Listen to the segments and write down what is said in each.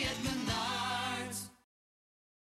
at Menards.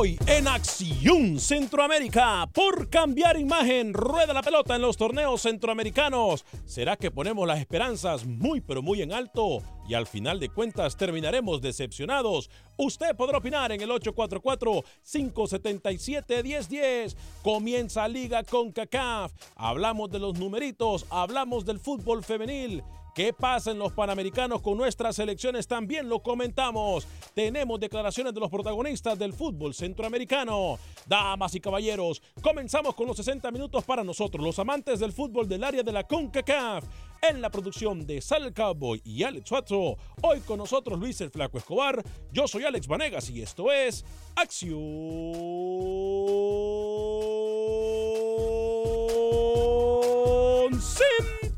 Hoy en Acción Centroamérica, por cambiar imagen, rueda la pelota en los torneos centroamericanos. ¿Será que ponemos las esperanzas muy pero muy en alto y al final de cuentas terminaremos decepcionados? Usted podrá opinar en el 844-577-1010. Comienza Liga con CACAF. Hablamos de los numeritos, hablamos del fútbol femenil. ¿Qué pasa en los Panamericanos con nuestras selecciones? También lo comentamos. Tenemos declaraciones de los protagonistas del fútbol centroamericano. Damas y caballeros, comenzamos con los 60 minutos para nosotros, los amantes del fútbol del área de la CONCACAF. En la producción de Sal Cowboy y Alex Suazo. Hoy con nosotros Luis el Flaco Escobar. Yo soy Alex Vanegas y esto es Acción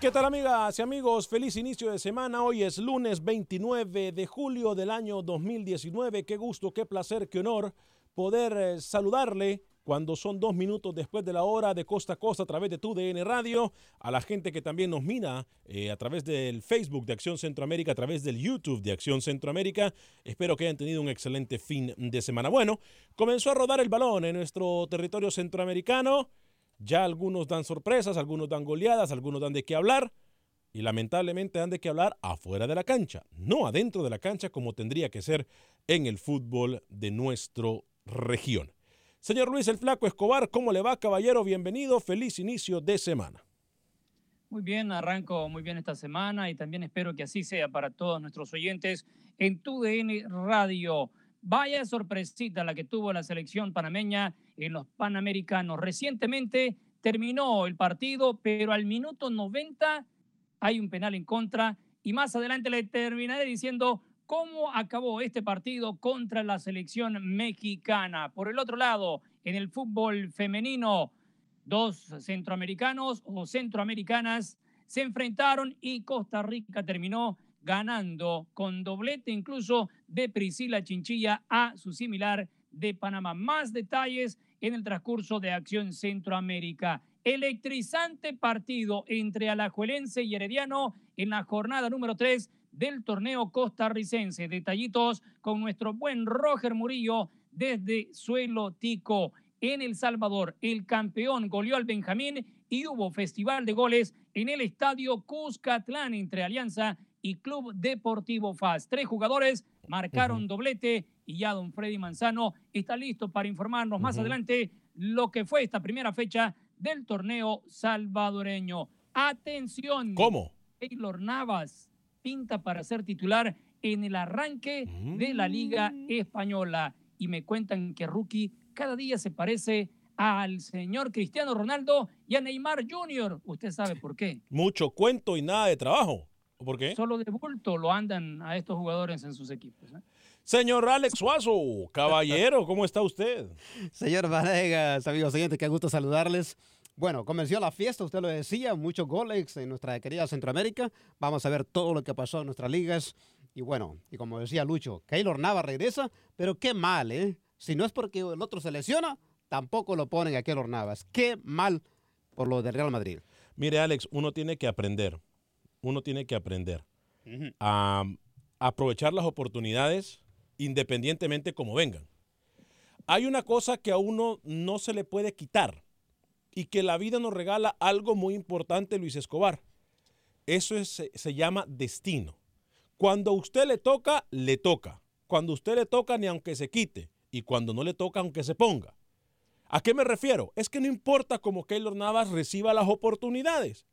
¿Qué tal amigas y amigos? Feliz inicio de semana. Hoy es lunes 29 de julio del año 2019. Qué gusto, qué placer, qué honor poder eh, saludarle cuando son dos minutos después de la hora de costa a costa a través de tu DN Radio, a la gente que también nos mira eh, a través del Facebook de Acción Centroamérica, a través del YouTube de Acción Centroamérica. Espero que hayan tenido un excelente fin de semana. Bueno, comenzó a rodar el balón en nuestro territorio centroamericano. Ya algunos dan sorpresas, algunos dan goleadas, algunos dan de qué hablar. Y lamentablemente dan de qué hablar afuera de la cancha, no adentro de la cancha como tendría que ser en el fútbol de nuestra región. Señor Luis el Flaco Escobar, ¿cómo le va, caballero? Bienvenido, feliz inicio de semana. Muy bien, arranco muy bien esta semana y también espero que así sea para todos nuestros oyentes en TUDN Radio. Vaya sorpresita la que tuvo la selección panameña en los Panamericanos. Recientemente terminó el partido, pero al minuto 90 hay un penal en contra y más adelante le terminaré diciendo cómo acabó este partido contra la selección mexicana. Por el otro lado, en el fútbol femenino, dos centroamericanos o centroamericanas se enfrentaron y Costa Rica terminó ganando con doblete incluso de Priscila Chinchilla a su similar de Panamá. Más detalles en el transcurso de Acción Centroamérica. electrizante partido entre Alajuelense y Herediano en la jornada número 3 del torneo costarricense. Detallitos con nuestro buen Roger Murillo desde Suelo Tico en El Salvador. El campeón goleó al Benjamín y hubo festival de goles en el estadio Cuscatlán entre Alianza y Club Deportivo FAS. Tres jugadores marcaron doblete y ya don Freddy Manzano está listo para informarnos más adelante lo que fue esta primera fecha del torneo salvadoreño. Atención. ¿Cómo? Taylor Navas pinta para ser titular en el arranque de la Liga Española. Y me cuentan que Rookie cada día se parece al señor Cristiano Ronaldo y a Neymar Jr. Usted sabe por qué. Mucho cuento y nada de trabajo. ¿Por qué? Solo de bulto lo andan a estos jugadores en sus equipos. ¿eh? Señor Alex Suazo, caballero, ¿cómo está usted? Señor Vanegas, amigos oyentes, qué gusto saludarles. Bueno, comenzó la fiesta, usted lo decía, muchos goles en nuestra querida Centroamérica. Vamos a ver todo lo que pasó en nuestras ligas. Y bueno, y como decía Lucho, Keylor Nava regresa, pero qué mal, ¿eh? Si no es porque el otro se lesiona, tampoco lo ponen a Keylor Navas. Qué mal por lo del Real Madrid. Mire, Alex, uno tiene que aprender, uno tiene que aprender a aprovechar las oportunidades independientemente como vengan. Hay una cosa que a uno no se le puede quitar y que la vida nos regala algo muy importante, Luis Escobar. Eso es- se, se llama destino. Cuando a usted le toca, le toca. Cuando a usted le toca, ni aunque se quite. Y cuando no le toca, aunque se ponga. ¿A qué me refiero? Es que no importa cómo Keylor Navas reciba las oportunidades.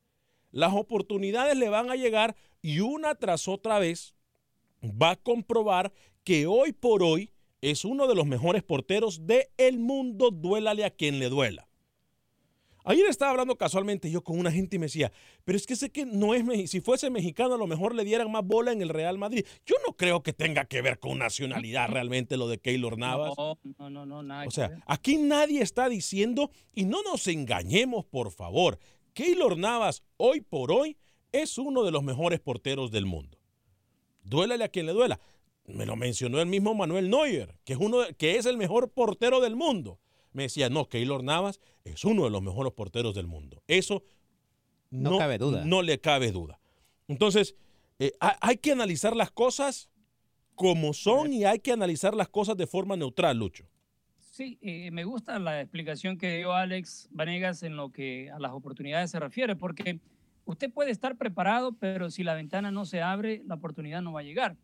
Las oportunidades le van a llegar y una tras otra vez va a comprobar que hoy por hoy es uno de los mejores porteros del mundo, duélale a quien le duela. Ayer estaba hablando casualmente yo con una gente y me decía, pero es que sé que no es si fuese mexicano a lo mejor le dieran más bola en el Real Madrid. Yo no creo que tenga que ver con nacionalidad realmente lo de Keylor Navas. No, no, no, no, nada O sea, aquí nadie está diciendo, y no nos engañemos, por favor, Keylor Navas hoy por hoy es uno de los mejores porteros del mundo. Duélale a quien le duela. Me lo mencionó el mismo Manuel Neuer, que es, uno, de- que es el mejor portero del mundo. Me decía, no, Keylor Navas es uno de los mejores porteros del mundo. Eso No cabe duda. No le cabe duda. Entonces, eh, ha- hay que analizar las cosas como son y hay que analizar las cosas de forma neutral, Lucho. Sí, eh, me gusta la explicación que dio Alex Vanegas en lo que a las oportunidades se refiere, porque usted puede estar preparado, pero si la ventana no se abre, la oportunidad no va a llegar.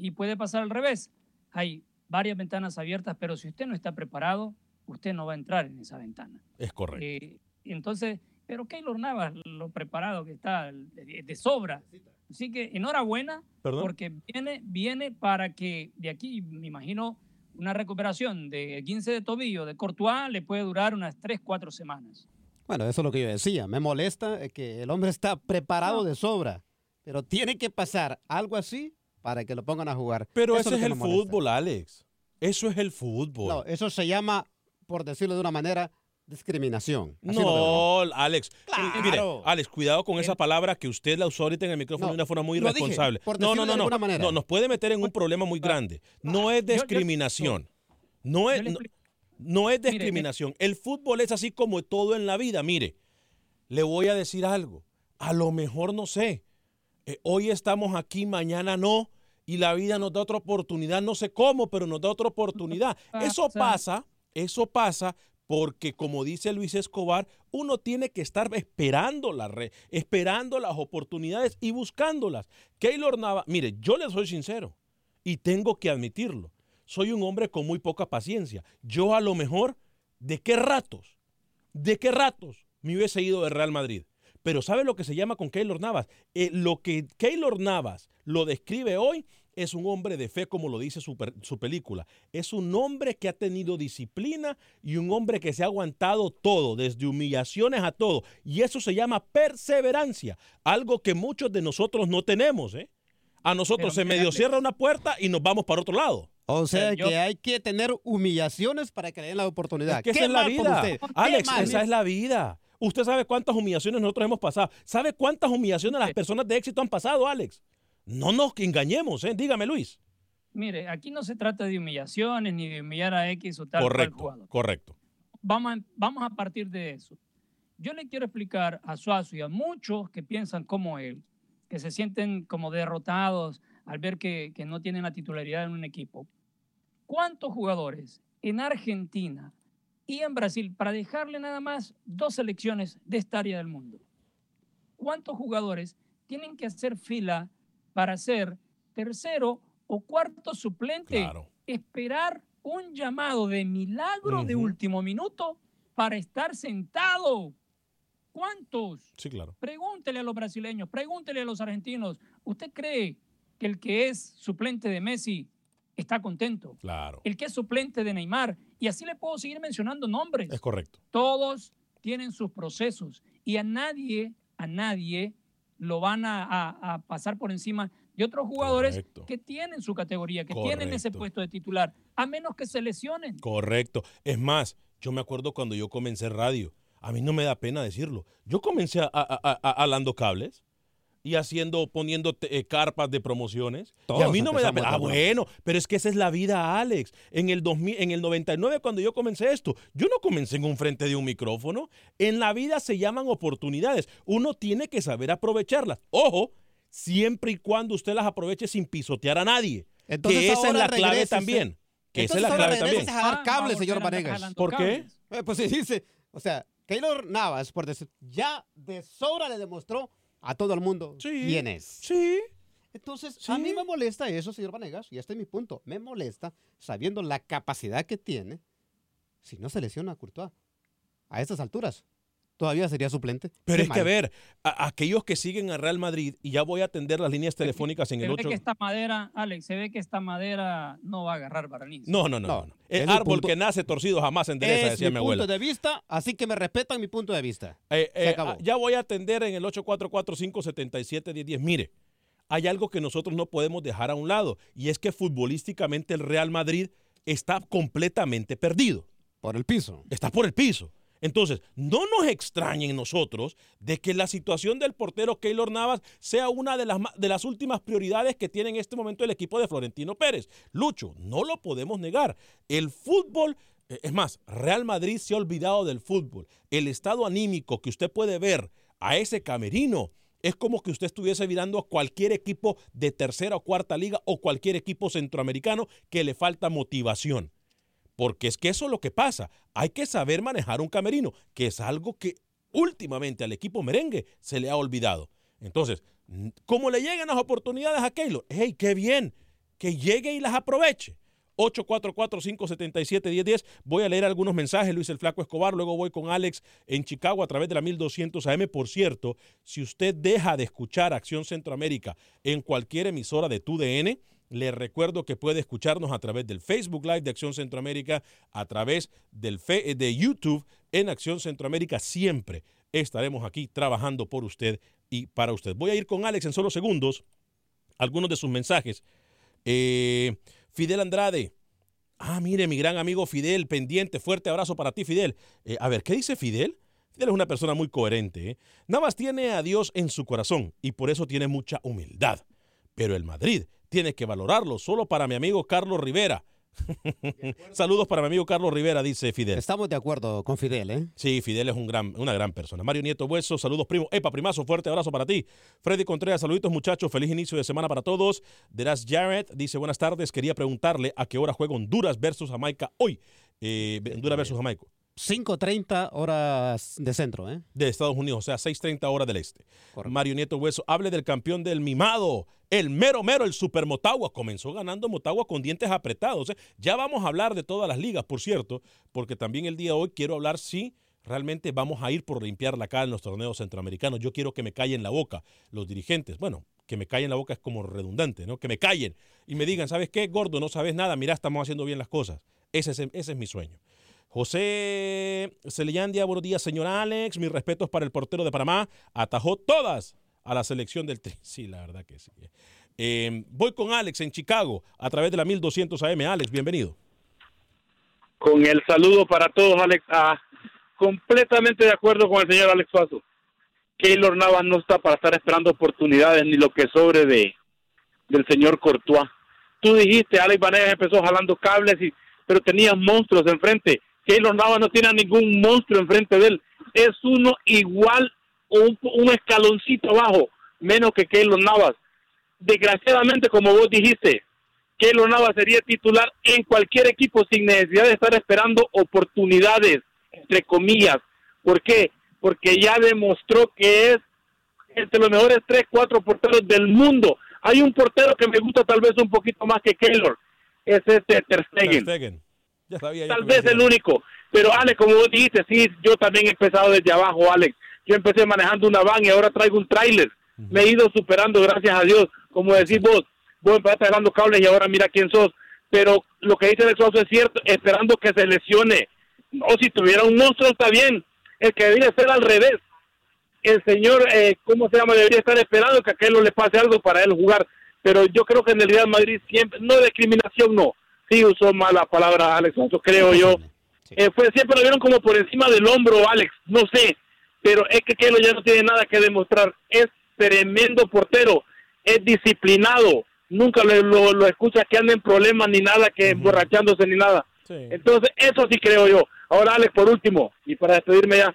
Y puede pasar al revés. Hay varias ventanas abiertas, pero si usted no está preparado, usted no va a entrar en esa ventana. Es correcto. Eh, entonces, pero Keylor Navas, lo preparado que está, de, de sobra. Así que enhorabuena, ¿Perdón? porque viene, viene para que de aquí, me imagino, una recuperación de 15 de tobillo de Courtois le puede durar unas 3, 4 semanas. Bueno, eso es lo que yo decía. Me molesta que el hombre está preparado de sobra, pero tiene que pasar algo así para que lo pongan a jugar. Pero Eso ese es el fútbol, Alex. Eso es el fútbol. No, eso se llama, por decirlo de una manera, discriminación. Así. No, Alex. Claro. Mire, Alex, cuidado con esa palabra que usted la usó ahorita en el micrófono No, de una forma muy dije, irresponsable. por no, no, no, de no. manera. No, nos puede meter en un problema muy grande. No es discriminación. No es, no, es discriminación. El fútbol es así como todo en la vida. Mire, le voy a decir algo. A lo mejor no sé. Eh, hoy estamos aquí, mañana no. Y la vida nos da otra oportunidad. No sé cómo, pero nos da otra oportunidad. Eso pasa. eso pasa porque, como dice Luis Escobar, uno tiene que estar esperando, la re- esperando las oportunidades y buscándolas. Keylor Nava, mire, yo le soy sincero y tengo que admitirlo. Soy un hombre con muy poca paciencia. Yo a lo mejor, ¿de qué ratos? ¿De qué ratos me hubiese ido de Real Madrid? Pero ¿sabe lo que se llama con Keylor Navas? Eh, lo que Keylor Navas lo describe hoy es un hombre de fe, como lo dice su, per- su película. Es un hombre que ha tenido disciplina y un hombre que se ha aguantado todo, desde humillaciones a todo. Y eso se llama perseverancia, algo que muchos de nosotros no tenemos. ¿eh? A nosotros Pero se medio cierra una puerta y nos vamos para otro lado. O sea, yo- que hay que tener humillaciones para que le den la oportunidad. Es que ¡Qué esa es la vida. Alex, mal! esa es la vida. Usted sabe cuántas humillaciones nosotros hemos pasado. ¿Sabe cuántas humillaciones las personas de éxito han pasado, Alex? No nos engañemos, ¿eh? Dígame, Luis. Mire, aquí no se trata de humillaciones ni de humillar a X o tal cual correcto, jugador. correcto. Vamos a, vamos a partir de eso. yo le quiero explicar a Suazo y a muchos que piensan como él, que se sienten como derrotados al ver que, que no tienen la titularidad en un equipo. ¿Cuántos jugadores en Argentina y en Brasil, para dejarle nada más dos selecciones de esta área del mundo, cuántos jugadores tienen que hacer fila para ser tercero o cuarto suplente? Claro. Esperar un llamado de milagro de último minuto para estar sentado. ¿Cuántos? Sí, claro. Pregúntele a los brasileños, pregúntele a los argentinos. ¿Usted cree que el que es suplente de Messi está contento? Claro. El que es suplente de Neymar. Y así le puedo seguir mencionando nombres. Es correcto. Todos tienen sus procesos y a nadie, a nadie lo van a, a- a pasar por encima de otros jugadores Correcto. que tienen su categoría, que tienen ese puesto de titular, a menos que se lesionen. Correcto. Es más, yo me acuerdo cuando yo comencé radio. A mí no me da pena decirlo. Yo comencé a- alando cables y haciendo, poniendo eh, carpas de promociones. y a Todos mí no me da. Ah, bueno, pero es que esa es la vida, Alex. En el, 2000, en el 99, cuando yo comencé esto, yo no comencé en un frente de un micrófono. En la vida se llaman oportunidades. Uno tiene que saber aprovecharlas. Ojo, siempre y cuando usted las aproveche sin pisotear a nadie. Entonces que esa es la clave también. Que esa es la clave también. a jalar Ah, cables, vamos a señor Vanegas. ¿Por qué? Eh, pues se dice, o sea, Keylor Navas, por decir, ya de sobra le demostró a todo el mundo Sí. quién es. Sí. Entonces, Sí. a mí me molesta eso, señor Vanegas, y este es mi punto. Me molesta sabiendo la capacidad que tiene si no se lesiona a Courtois. A estas alturas, todavía sería suplente. Pero Qué es que, a ver, a- aquellos que siguen a Real Madrid, y ya voy a atender las líneas telefónicas en Se el ve 8. que esta madera, Alex, se ve que esta madera no va a agarrar barniz. No, no, no. No. El árbol punto- que nace torcido jamás se endereza, Es decía mi mi punto de vista, así que me respetan mi punto de vista. Eh, Se eh, acabó. ah, ya voy a atender en el 844-577-1010. Mire, hay algo que nosotros no podemos dejar a un lado, y es que futbolísticamente el Real Madrid está completamente perdido. Por el piso. está por el piso. Entonces, no nos extrañen nosotros de que la situación del portero Keylor Navas sea una de las, de las últimas prioridades que tiene en este momento el equipo de Florentino Pérez. Lucho, no lo podemos negar. El fútbol, eh, es más, Real Madrid se ha olvidado del fútbol. El estado anímico que usted puede ver a ese camerino es como que usted estuviese mirando a cualquier equipo de tercera o cuarta liga o cualquier equipo centroamericano que le falta motivación. Porque es que eso es lo que pasa. Hay que saber manejar un camerino, que es algo que últimamente al equipo merengue se le ha olvidado. Entonces, como le llegan las oportunidades a Keylor, hey, qué bien, que llegue y las aproveche. 844-577-1010. Voy a leer algunos mensajes, Luis el Flaco Escobar. Luego voy con Alex en Chicago a través de la 1200 AM. Por cierto, si usted deja de escuchar Acción Centroamérica en cualquier emisora de TUDN, le recuerdo que puede escucharnos a través del Facebook Live de Acción Centroamérica, a través del fe- de YouTube en Acción Centroamérica. Siempre estaremos aquí trabajando por usted y para usted. Voy a ir con Alex en solo segundos. Algunos de sus mensajes. Eh, Fidel Andrade. Ah, mire, mi gran amigo Fidel, pendiente. Fuerte abrazo para ti, Fidel. Eh, a ver, ¿qué dice Fidel? Fidel es una persona muy coherente. ¿eh? Nada más tiene a Dios en su corazón y por eso tiene mucha humildad. Pero el Madrid tiene que valorarlo solo para mi amigo Carlos Rivera. Saludos para mi amigo Carlos Rivera, dice Fidel. Estamos de acuerdo con Fidel, ¿eh? Sí, Fidel es un gran, una gran persona. Mario Nieto Hueso, saludos primo. Epa, primazo, fuerte abrazo para ti. Freddy Contreras, saluditos muchachos, feliz inicio de semana para todos. Deras Jarrett dice buenas tardes, quería preguntarle a qué hora juega Honduras versus Jamaica hoy. Eh, Honduras versus Jamaica. 5.30 horas de centro, ¿eh? De Estados Unidos, o sea, 6.30 horas del este. Correcto. Mario Nieto Hueso, hable del campeón del mimado, el mero mero, el Super Motagua. Comenzó ganando Motagua con dientes apretados. ¿eh? Ya vamos a hablar de todas las ligas, por cierto, porque también el día de hoy quiero hablar si realmente vamos a ir por limpiar la cara en los torneos centroamericanos. Yo quiero que me callen la boca los dirigentes. Bueno, que me callen la boca es como redundante, ¿no? Que me callen y me digan, ¿sabes qué, gordo? No sabes nada, mira, estamos haciendo bien las cosas. Ese es, ese es mi sueño. José Celiandia, buenos días, señor Alex. Mis respetos para el portero de Panamá. Atajó todas a la selección del Tri. Sí, la verdad que sí. Eh, voy con Alex en Chicago a través de la 1200 AM. Alex, bienvenido. Con el saludo para todos, Alex. Ah, completamente de acuerdo con el señor Alex Faso. Keylor Navas no está para estar esperando oportunidades ni lo que sobre de del señor Courtois. Tú dijiste, Alex Vanegas empezó jalando cables, y, pero tenías monstruos enfrente. Keylor Navas no tiene a ningún monstruo enfrente de él. Es uno igual un, escaloncito abajo, menos que Keylor Navas. Desgraciadamente, como vos dijiste, Keylor Navas sería titular en cualquier equipo sin necesidad de estar esperando oportunidades, entre comillas. ¿Por qué? Porque ya demostró que es entre los mejores 3, 4 porteros del mundo. Hay un portero que me gusta tal vez un poquito más que Keylor, es este Ter. Ter Stegen. Ya sabía yo Tal vez el único. Pero Alex, como vos dijiste, sí, yo también he empezado desde abajo, Alex. Yo empecé manejando una van y ahora traigo un tráiler. Me he ido superando, gracias a Dios. Como decís vos, vos empezaste jalando cables y ahora mira quién sos. Pero lo que dice el Suazo es cierto, esperando que se lesione. No, si tuviera un monstruo está bien. El que debería ser al revés. El señor, eh, ¿cómo se llama? Debería estar esperando que a aquel no le pase algo para él jugar. Pero yo creo que en el Real Madrid siempre, no discriminación, no. Sí usó mala palabra Alex Suazo, creo yo. Eh, fue siempre lo vieron como por encima del hombro, Alex, no sé, pero es que Kelo ya no tiene nada que demostrar. Es tremendo portero, es disciplinado, nunca lo, lo, lo escucha que anda en problemas ni nada, que emborrachándose ni nada. Entonces, eso sí creo yo. Ahora, Alex, por último, y para despedirme ya,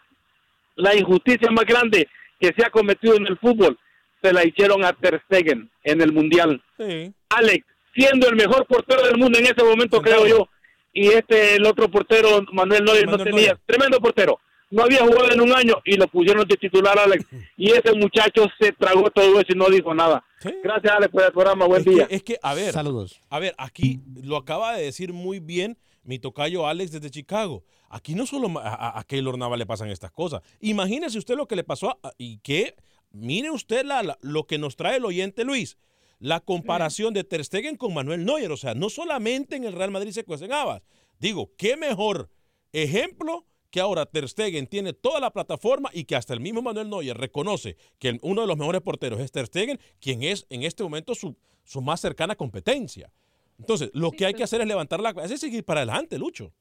la injusticia más grande que se ha cometido en el fútbol se la hicieron a Ter Stegen en el Mundial. Sí. Alex, siendo el mejor portero del mundo en ese momento, creo yo, y este, el otro portero, Manuel Neuer, no tenía, tremendo portero, no había jugado en un año y lo pusieron de titular, Alex, y ese muchacho se tragó todo eso y no dijo nada. Gracias, Alex, por el programa, buen es día. Que, es que, a ver, Saludos. a ver, aquí lo acaba de decir muy bien mi tocayo Alex desde Chicago. Aquí no solo a, a, a Keylor Navas le pasan estas cosas. Imagínese usted lo que le pasó a- y que, mire usted la, la- lo que nos trae el oyente Luis. La comparación de Ter Stegen con Manuel Neuer. O sea, no solamente en el Real Madrid se cuecen habas. Digo, qué mejor ejemplo que ahora Ter Stegen tiene toda la plataforma y que hasta el mismo Manuel Neuer reconoce que uno de los mejores porteros es Ter Stegen, quien es en este momento su, su más cercana competencia. Entonces, lo que hay que hacer es levantar la cabeza y seguir para adelante, Lucho.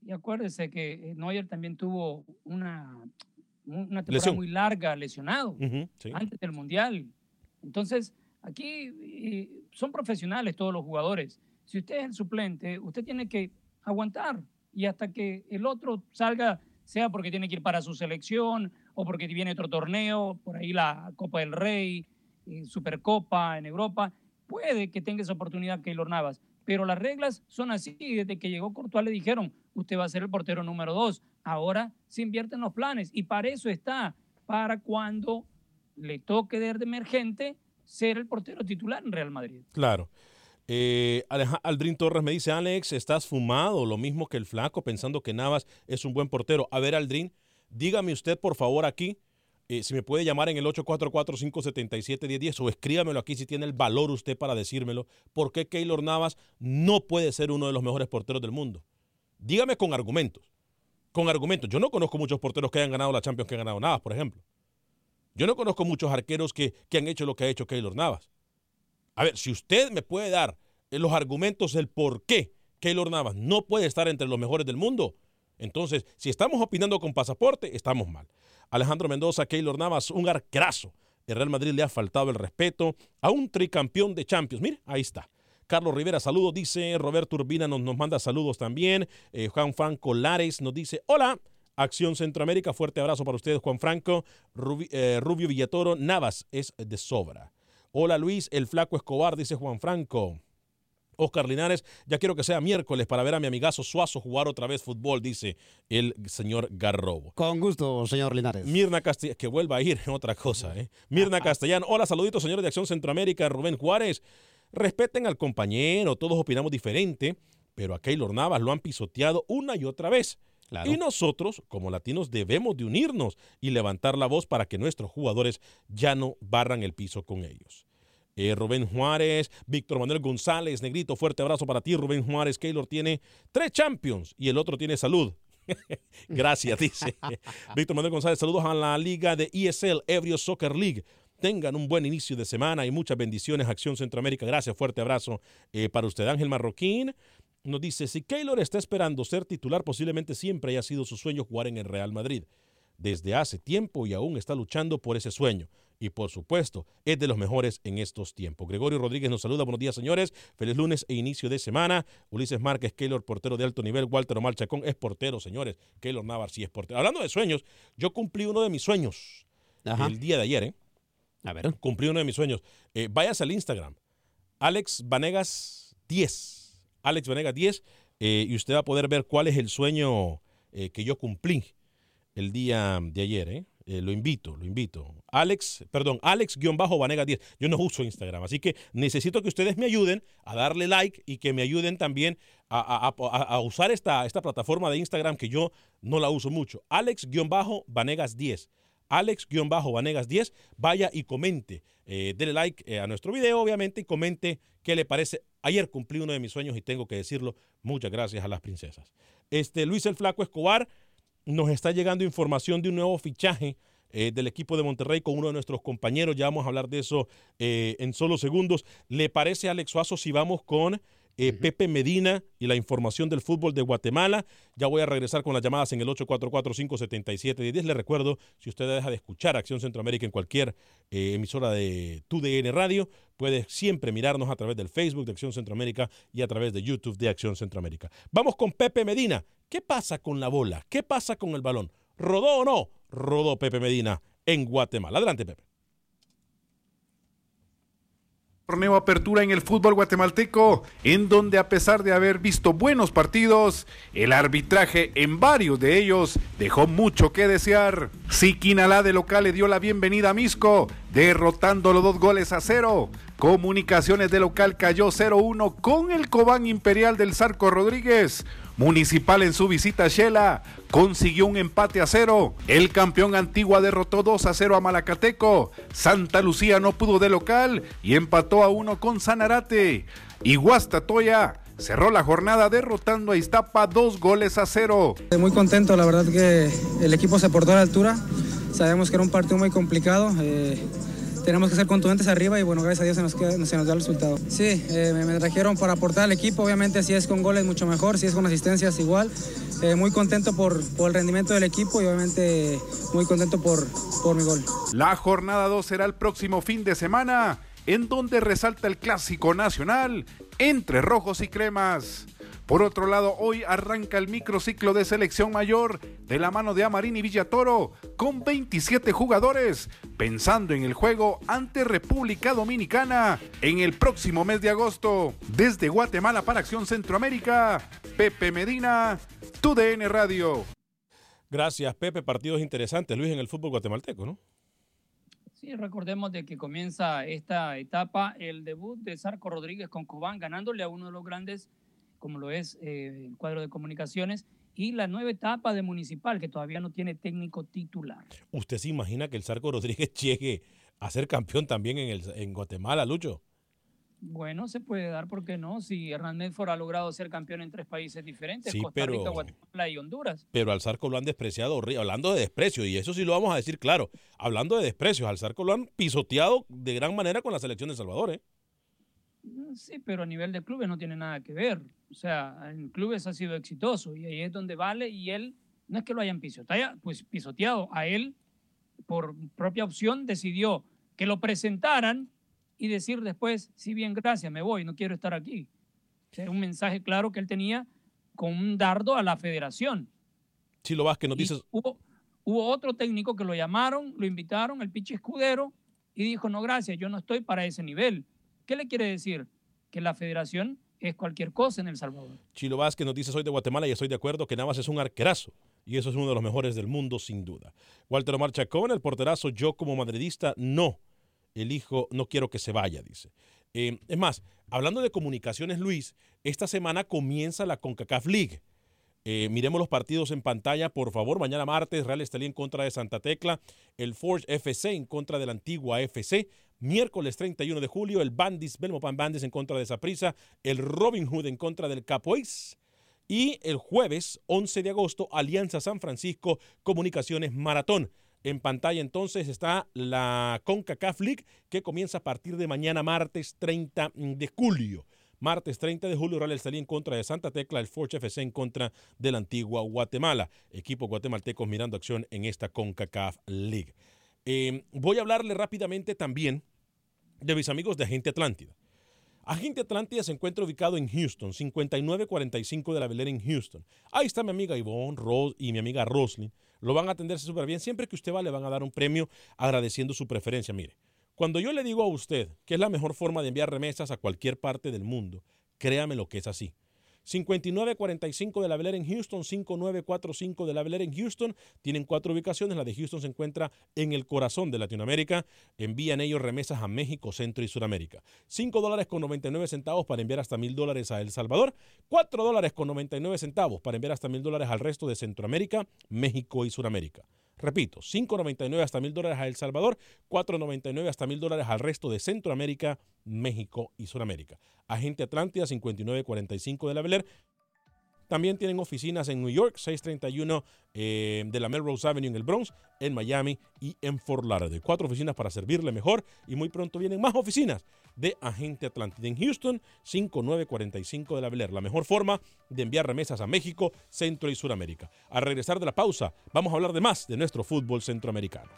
Y acuérdese que eh, Neuer también tuvo una, una temporada Lesión. muy larga lesionado sí. antes del Mundial. Entonces, aquí son profesionales todos los jugadores. Si usted es el suplente, usted tiene que aguantar y hasta que el otro salga, sea porque tiene que ir para su selección o porque viene otro torneo, por ahí la Copa del Rey, eh, Supercopa en Europa, puede que tenga esa oportunidad Keylor Navas. Pero las reglas son así. Desde que llegó Courtois le dijeron, usted va a ser el portero número dos. Ahora se invierten los planes y para eso está, para cuando le toque de emergente ser el portero titular en Real Madrid. Claro. Eh, Aldrin Torres me dice, Alex, estás fumado, lo mismo que el flaco, pensando que Navas es un buen portero. A ver, Aldrin, dígame usted, por favor, aquí, eh, si me puede llamar en el 844-577-1010 o escríbamelo aquí si tiene el valor usted para decírmelo, ¿por qué Keylor Navas no puede ser uno de los mejores porteros del mundo? Dígame con argumentos. Con argumentos. Yo no conozco muchos porteros que hayan ganado la Champions que han ganado Navas, por ejemplo. Yo no conozco muchos arqueros que, que han hecho lo que ha hecho Keylor Navas. A ver, si usted me puede dar eh, los argumentos del por qué Keylor Navas no puede estar entre los mejores del mundo, entonces, si estamos opinando con pasaporte, estamos mal. Alejandro Mendoza, Keylor Navas, un arcrazo. El Real Madrid le ha faltado el respeto a un tricampeón de Champions. Mire, ahí está. Carlos Rivera, saludos, dice. Roberto Urbina nos, nos manda saludos también. Eh, Juan Franco Lares nos dice, hola. Acción Centroamérica, fuerte abrazo para ustedes, Juan Franco. Eh, Rubio Villatoro, Navas es de sobra. Hola Luis, el flaco Escobar, dice Juan Franco. Oscar Linares, ya quiero que sea miércoles para ver a mi amigazo Suazo jugar otra vez fútbol, dice el señor Garrobo. Con gusto, señor Linares. Mirna Castellano, que vuelva a ir, otra cosa, ¿eh? Mirna Castellano, hola, saluditos, señores de Acción Centroamérica, Rubén Juárez. Respeten al compañero, todos opinamos diferente, pero a Keylor Navas lo han pisoteado una y otra vez. Claro. Y nosotros, como latinos, debemos de unirnos y levantar la voz para que nuestros jugadores ya no barran el piso con ellos. Eh, Rubén Juárez, Víctor Manuel González, Negrito, fuerte abrazo para ti. Rubén Juárez, Keylor tiene tres champions y el otro tiene salud. Gracias, dice. Víctor Manuel González, saludos a la liga de ESL, Ebrio Soccer League. Tengan un buen inicio de semana y muchas bendiciones, Acción Centroamérica. Gracias, fuerte abrazo eh, para usted. Ángel Marroquín nos dice, si Keylor está esperando ser titular, posiblemente siempre haya sido su sueño jugar en el Real Madrid. desde hace tiempo y aún está luchando por ese sueño. Y por supuesto, es de los mejores en estos tiempos. Gregorio Rodríguez nos saluda. Buenos días, señores. Feliz lunes e inicio de semana. Ulises Márquez, Keylor, portero de alto nivel. Walter Omar Chacón es portero, señores. Keylor Navar sí es portero. Hablando de sueños, yo cumplí uno de mis sueños Ajá. el día de ayer, ¿eh? A ver. Cumplí uno de mis sueños. Eh, vayas al Instagram. Alex Vanegas 10. Alex Vanegas 10. eh, y usted va a poder ver cuál es el sueño eh, que yo cumplí el día de ayer. ¿eh? Lo invito, lo invito. Alex, perdón, Alex-Vanegas 10. Yo no uso Instagram, así que necesito que ustedes me ayuden a darle like y que me ayuden también a, usar esta, esta plataforma de Instagram que yo no la uso mucho. Alex-Vanegas 10. Alex-Vanegas 10, vaya y comente. Eh, dele like a nuestro video, obviamente, y comente qué le parece. Ayer cumplí uno de mis sueños y tengo que decirlo. Muchas gracias a las princesas. Este, Luis el Flaco Escobar nos está llegando información de un nuevo fichaje eh, del equipo de Monterrey con uno de nuestros compañeros. Ya vamos a hablar de eso eh, en solo segundos. ¿Le parece, Alex Suazo, si vamos con eh, Pepe Medina y la información del fútbol de Guatemala? Ya voy a regresar con las llamadas en el 844-577-10. Le recuerdo, si usted deja de escuchar Acción Centroamérica en cualquier eh, emisora de TUDN Radio, puede siempre mirarnos a través del Facebook de Acción Centroamérica y a través de YouTube de Acción Centroamérica. Vamos con Pepe Medina. ¿Qué pasa con la bola? ¿Qué pasa con el balón? ¿Rodó o no? Rodó Pepe Medina en Guatemala. Adelante, Pepe. Torneo Apertura en el fútbol guatemalteco, en donde a pesar de haber visto buenos partidos, el arbitraje en varios de ellos dejó mucho que desear. Siquinalá de local le dio la bienvenida a Misco, derrotando los dos goles a cero. Comunicaciones de local cayó 0-1 con el Cobán Imperial del Zarco Rodríguez. Municipal en su visita a Shela consiguió un empate a cero. El campeón Antigua derrotó 2 a 0 a Malacateco. Santa Lucía no pudo de local y empató a 1 con Sanarate. Y Guastatoya cerró la jornada derrotando a Iztapa dos goles a cero. Muy contento, la verdad que el equipo se portó a la altura. Sabemos que era un partido muy complicado. eh, tenemos que ser contundentes arriba y bueno, gracias a Dios se nos, queda- se nos da el resultado. Sí, eh, me, me trajeron para aportar al equipo. Obviamente, si es con goles, mucho mejor. Si es con asistencias, igual. Eh, muy contento por, por el rendimiento del equipo y obviamente muy contento por, por mi gol. La jornada 2 será el próximo fin de semana, en donde resalta el clásico nacional entre rojos y cremas. Por otro lado, hoy arranca el microciclo de selección mayor de la mano de Amarín y Villatoro, con 27 jugadores, pensando en el juego ante República Dominicana en el próximo mes de agosto. Desde Guatemala para Acción Centroamérica, Pepe Medina, TUDN Radio. Gracias, Pepe. Partidos interesantes, Luis, en el fútbol guatemalteco, ¿no? Sí, recordemos de que comienza esta etapa el debut de Sarco Rodríguez con Cobán, ganándole a uno de los grandes, como lo es eh, el cuadro de comunicaciones, y la nueva etapa de Municipal, que todavía no tiene técnico titular. ¿Usted se imagina que el Zarco Rodríguez llegue a ser campeón también en, el, en Guatemala, Lucho? Bueno, se puede dar, ¿por qué no? Si Hernán Medford ha logrado ser campeón en tres países diferentes, Sí, Costa pero- Rica, Guatemala y Honduras. Pero al Zarco lo han despreciado, hablando de desprecio, y eso sí lo vamos a decir claro, hablando de desprecios, al Zarco lo han pisoteado de gran manera con la selección de Salvador, ¿eh? Sí, pero a nivel de clubes no tiene nada que ver. O sea, en clubes ha sido exitoso y ahí es donde vale y él, no es que lo hayan pisoteado, pues pisoteado, a él por propia opción decidió que lo presentaran y decir después, sí bien, gracias, me voy, no quiero estar aquí. Sea, Era un mensaje claro que él tenía con un dardo a la federación. Chilo Vázquez nos Y dice, hubo, hubo otro técnico que lo llamaron, lo invitaron, el Pichi Escudero, y dijo, no, gracias, yo no estoy para ese nivel. ¿Qué le quiere decir? Que la federación es cualquier cosa en El Salvador. Chilo Vázquez nos dice, soy de Guatemala y estoy de acuerdo que Navas es un arquerazo. Y eso es uno de los mejores del mundo, sin duda. Walter Omar Chacón, el porterazo, yo como madridista, no. El hijo, no quiero que se vaya, dice. Eh, es más, hablando de comunicaciones, Luis, esta semana comienza la CONCACAF League. Eh, miremos los partidos en pantalla, por favor. Mañana martes, Real Estelí en contra de Santa Tecla, el Forge FC en contra de la antigua FC. Miércoles 31 de julio, el Bandis, Belmopan Bandis en contra de Saprissa, el Robin Hood en contra del Capoeis. Y el jueves 11 de agosto, Alianza San Francisco, Comunicaciones Maratón. En pantalla entonces está la CONCACAF League que comienza a partir de mañana martes 30 de julio. Martes 30 de julio, Real Estelí en contra de Santa Tecla, el Forge FC en contra de la antigua Guatemala. Equipo guatemaltecos mirando acción en esta CONCACAF League. Eh, voy a hablarle rápidamente también de mis amigos de Agente Atlántida. Agente Atlántida se encuentra ubicado en Houston, 5945 de la Velera en Houston. Ahí está mi amiga Ivonne Rose y mi amiga Roslyn. Lo van a atenderse súper bien. Siempre que usted va, le van a dar un premio agradeciendo su preferencia. Mire, cuando yo le digo a usted que es la mejor forma de enviar remesas a cualquier parte del mundo, créame lo que es así. 5945 de la Bel Air en Houston, 5945 de la Bel Air en Houston. Tienen cuatro ubicaciones. La de Houston se encuentra en el corazón de Latinoamérica. Envían ellos remesas a México, Centro y Sudamérica. 5 dólares con 99 centavos para enviar hasta mil dólares a El Salvador. 4 dólares con 99 centavos para enviar hasta mil dólares al resto de Centroamérica, México y Sudamérica. Repito, 5.99 hasta mil dólares a El Salvador, 4.99 hasta mil dólares al resto de Centroamérica, México y Sudamérica. Agente Atlántida 5945 de la Bel Air. También tienen oficinas en New York, 631 eh, de la Melrose Avenue en el Bronx, en Miami y en Fort Lauderdale. Cuatro oficinas para servirle mejor y muy pronto vienen más oficinas de Agente Atlántida en Houston, 5945 de la Bel Air. La mejor forma de enviar remesas a México, Centro y Sudamérica. Al regresar de la pausa, vamos a hablar de más de nuestro fútbol centroamericano.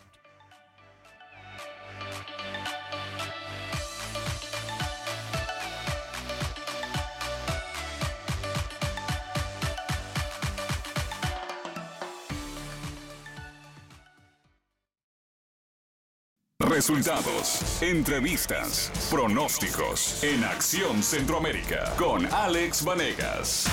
Resultados, entrevistas, pronósticos en Acción Centroamérica con Alex Vanegas.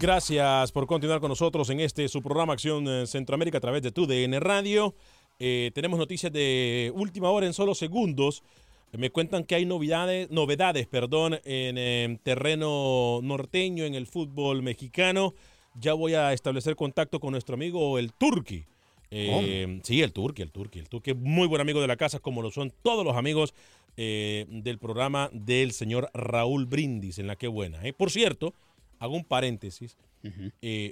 Gracias por continuar con nosotros en este su programa Acción eh, Centroamérica a través de tu DN Radio. Eh, tenemos noticias de última hora en solo segundos. Me cuentan que hay novedades, novedades perdón, en, eh, terreno norteño en el fútbol mexicano. Ya voy a establecer contacto con nuestro amigo el Turqui. Eh, sí, el Turqui, el Turqui, el Turqui, muy buen amigo de la casa, como lo son todos los amigos eh, del programa del señor Raúl Brindis en la que buena. ¿eh? Por cierto, hago un paréntesis.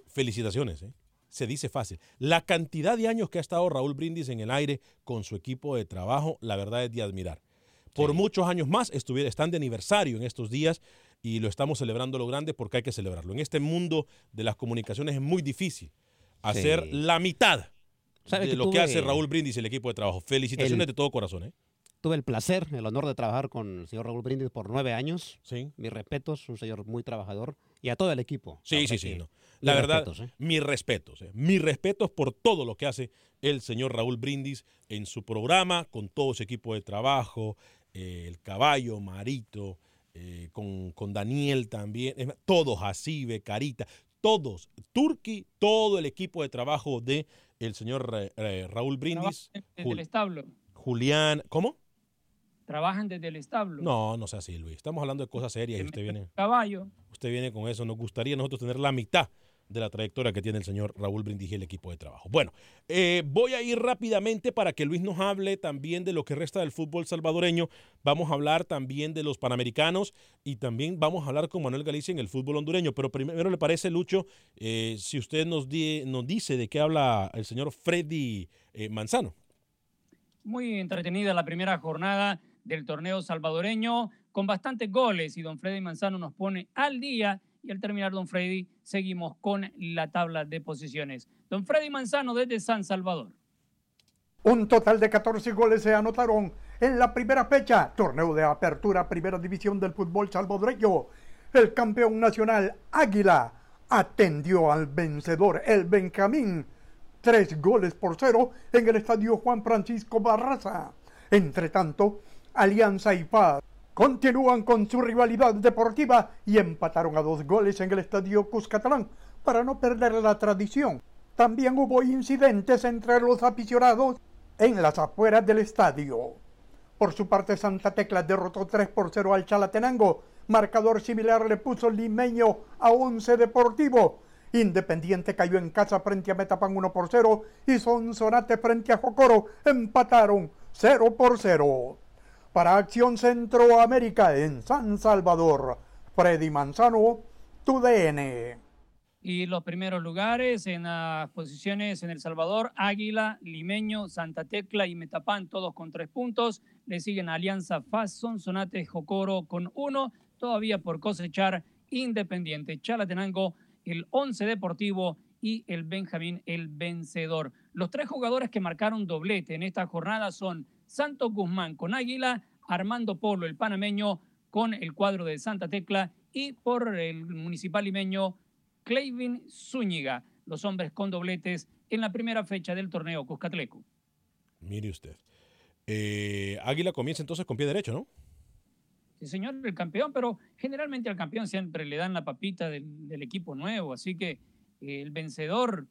Felicitaciones, se dice fácil. La cantidad de años que ha estado Raúl Brindis en el aire con su equipo de trabajo, la verdad es de admirar. Por muchos años más estuviera, están de aniversario en estos días y lo estamos celebrando lo grande porque hay que celebrarlo. En este mundo de las comunicaciones es muy difícil hacer Sí. la mitad ¿Sabe de que lo que hace Raúl Brindis y el equipo de trabajo. Felicitaciones El- de todo corazón. ¿eh? Tuve el placer, el honor de trabajar con el señor Raúl Brindis por nueve años. Sí. Mis respetos, un señor muy trabajador. Y a todo el equipo. Sí, sí, sí. no. La verdad, respetos, ¿eh? mis respetos. eh. Mis respetos por todo lo que hace el señor Raúl Brindis en su programa, con todo su equipo de trabajo, eh, el caballo, Marito, eh, con, con Daniel también, todos, Asibe, Carita, todos, Turki, todo el equipo de trabajo de el señor eh, eh, Raúl Brindis, desde el establo. Julián, ¿cómo? Trabajan desde el establo. No, no sea así, Luis. Estamos hablando de cosas serias y usted viene, Caballo. usted viene con eso. Nos gustaría nosotros tener la mitad de la trayectoria que tiene el señor Raúl Brindis y el equipo de trabajo. Bueno, eh, voy a ir rápidamente para que Luis nos hable también de lo que resta del fútbol salvadoreño. Vamos a hablar también de los panamericanos y también vamos a hablar con Manuel Galicia en el fútbol hondureño. Pero primero le parece, Lucho, eh, si usted nos, nos dice de qué habla el señor Freddy eh, Manzano. Muy entretenida la primera jornada del torneo salvadoreño, con bastantes goles y don Freddy Manzano nos pone al día y al terminar don Freddy seguimos con la tabla de posiciones. Don Freddy Manzano desde San Salvador. Un total de 14 goles se anotaron en la primera fecha, torneo de apertura primera división del fútbol salvadoreño. El campeón nacional Águila atendió al vencedor, el Benjamín, tres goles por cero en el estadio Juan Francisco Barraza. Entre tanto, Alianza y Paz continúan con su rivalidad deportiva y empataron a dos goles en el estadio Cuscatlán para no perder la tradición. También hubo incidentes entre los aficionados en las afueras del estadio. Por su parte, Santa Tecla derrotó 3 por 0 al Chalatenango. Marcador similar le puso Limeño a 11 Deportivo. Independiente cayó en casa frente a Metapan 1 por 0 y Sonsonate frente a Jocoro empataron 0 por 0. Para Acción Centroamérica en San Salvador, Freddy Manzano, tu DN. Y los primeros lugares en las posiciones en El Salvador, Águila, Limeño, Santa Tecla y Metapán, todos con tres puntos. Le siguen Alianza FAS, Sonsonate, Jocoro con uno. Todavía por cosechar Independiente, Chalatenango, el Once Deportivo y el Benjamín el vencedor. Los tres jugadores que marcaron doblete en esta jornada son Santos Guzmán con Águila, Armando Polo el panameño con el cuadro de Santa Tecla y por el municipal limeño Clavin Zúñiga, los hombres con dobletes en la primera fecha del torneo Cuscatleco. Mire usted. Eh, Águila comienza entonces con pie derecho, ¿no? Sí, señor, el campeón, pero generalmente al campeón siempre le dan la papita del, del equipo nuevo, así que eh, el vencedor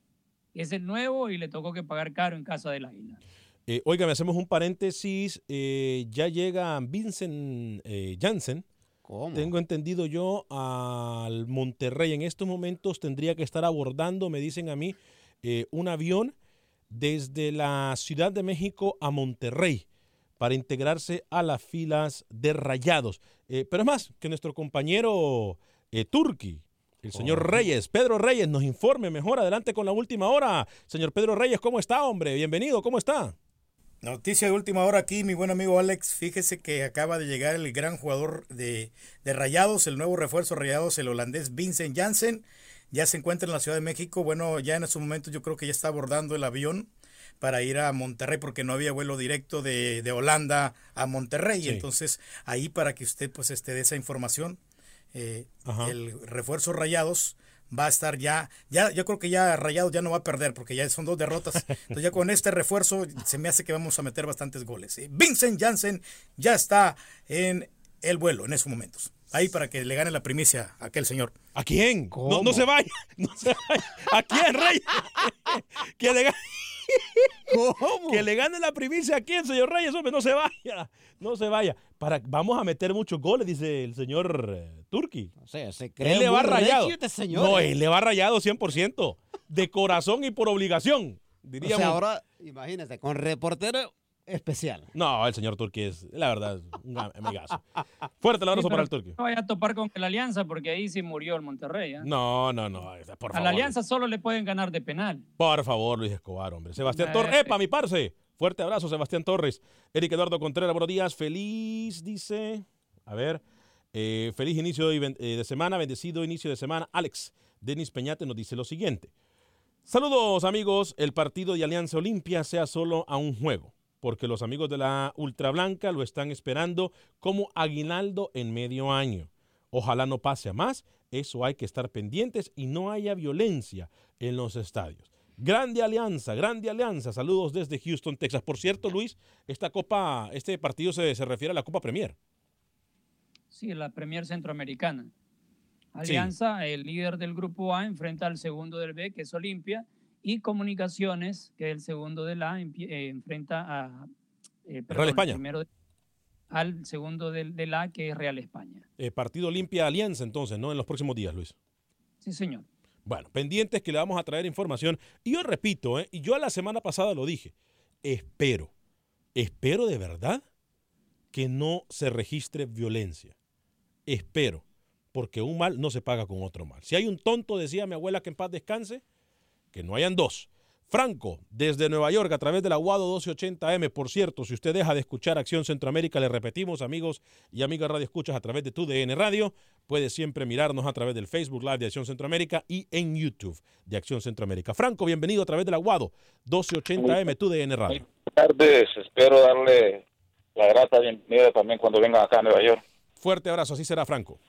es el nuevo y le tocó que pagar caro en casa del Águila. Eh, oiga, me hacemos un paréntesis. eh, ya llega Vincent eh, Janssen. Tengo entendido yo al Monterrey. En estos momentos tendría que estar abordando, me dicen a mí, eh, un avión desde la Ciudad de México a Monterrey para integrarse a las filas de Rayados. Eh, pero es más, que nuestro compañero Turki, el señor Reyes, Pedro Reyes, nos informe mejor. Adelante con la última hora. Señor Pedro Reyes, ¿cómo está, hombre? Bienvenido, ¿cómo está? Noticia de última hora aquí, mi buen amigo Alex. Fíjese que acaba de llegar el gran jugador de, de Rayados, el nuevo refuerzo Rayados, el holandés Vincent Janssen. Ya se encuentra en la Ciudad de México. Bueno, ya en estos momentos yo creo que ya está abordando el avión para ir a Monterrey porque no había vuelo directo de, de Holanda a Monterrey. Sí. Entonces, ahí para que usted pues este, dé esa información, eh, el refuerzo Rayados va a estar ya, ya, yo creo que ya Rayados ya no va a perder porque ya son dos derrotas. Entonces ya con este refuerzo se me hace que vamos a meter bastantes goles. ¿eh? Vincent Janssen ya está en el vuelo en esos momentos. Ahí para que le gane la primicia a aquel señor. ¿A quién? No, no se vaya, no se vaya. ¿A quién, Rey? que le gane. Que le gane la primicia a quién, señor Reyes, hombre, no se vaya, no se vaya. Para, vamos a meter muchos goles, dice el señor eh, Turki. O sea, se Él le va rayado. este No, eh. él le va rayado 100%. De corazón y por obligación, O diríamos. sea, ahora, imagínese, con reportero especial. No, el señor Turki es, la verdad, un amigazo. Fuerte el abrazo Sí, para el Turki. No vaya a topar con la Alianza porque ahí sí murió el Monterrey. ¿ah? No, no, no, por a favor. la Alianza solo le pueden ganar de penal. Por favor, Luis Escobar, hombre. Sebastián Eh, Torres. ¡Epa, mi parce! Fuerte abrazo, Sebastián Torres. Eric Eduardo Contreras, buenos días. Feliz, dice. A ver. eh, feliz inicio de, eh, de semana, bendecido inicio de semana. Alex Denis Peñate nos dice lo siguiente. Saludos, amigos. El partido de Alianza Olimpia sea solo a un juego, porque los amigos de la Ultrablanca lo están esperando como aguinaldo en medio año. Ojalá no pase a más, eso hay que estar pendientes y no haya violencia en los estadios. Grande alianza, grande alianza. Saludos desde Houston, Texas. Por cierto, Luis, esta copa, este partido se, se refiere a la Copa Premier. Sí, la Premier Centroamericana. Alianza, el líder del grupo A, enfrenta al segundo del B, que es Olimpia, y Comunicaciones, que es el segundo del A, empie- eh, enfrenta a eh, perdón, el España. primero de- al segundo del, del A, que es Real España. Eh, partido Olimpia Alianza, entonces, ¿no? En los próximos días, Luis. Sí, señor. Bueno, pendientes que le vamos a traer información. Y yo repito, ¿eh? y yo la semana pasada lo dije, espero, espero de verdad que no se registre violencia. Espero, porque un mal no se paga con otro mal. Si hay un tonto, decía mi abuela que en paz descanse, que no hayan dos. Franco, desde Nueva York, a través de la Guado 1280M. Por cierto, si usted deja de escuchar Acción Centroamérica, le repetimos, amigos y amigas Radio Escuchas, a través de tu DN Radio, puede siempre mirarnos a través del Facebook Live de Acción Centroamérica y en YouTube de Acción Centroamérica. Franco, bienvenido a través de la Guado 1280M, tu DN Radio. Buenas tardes, espero darle la grata bienvenida también cuando vengan acá a Nueva York. Fuerte abrazo, así será, Franco.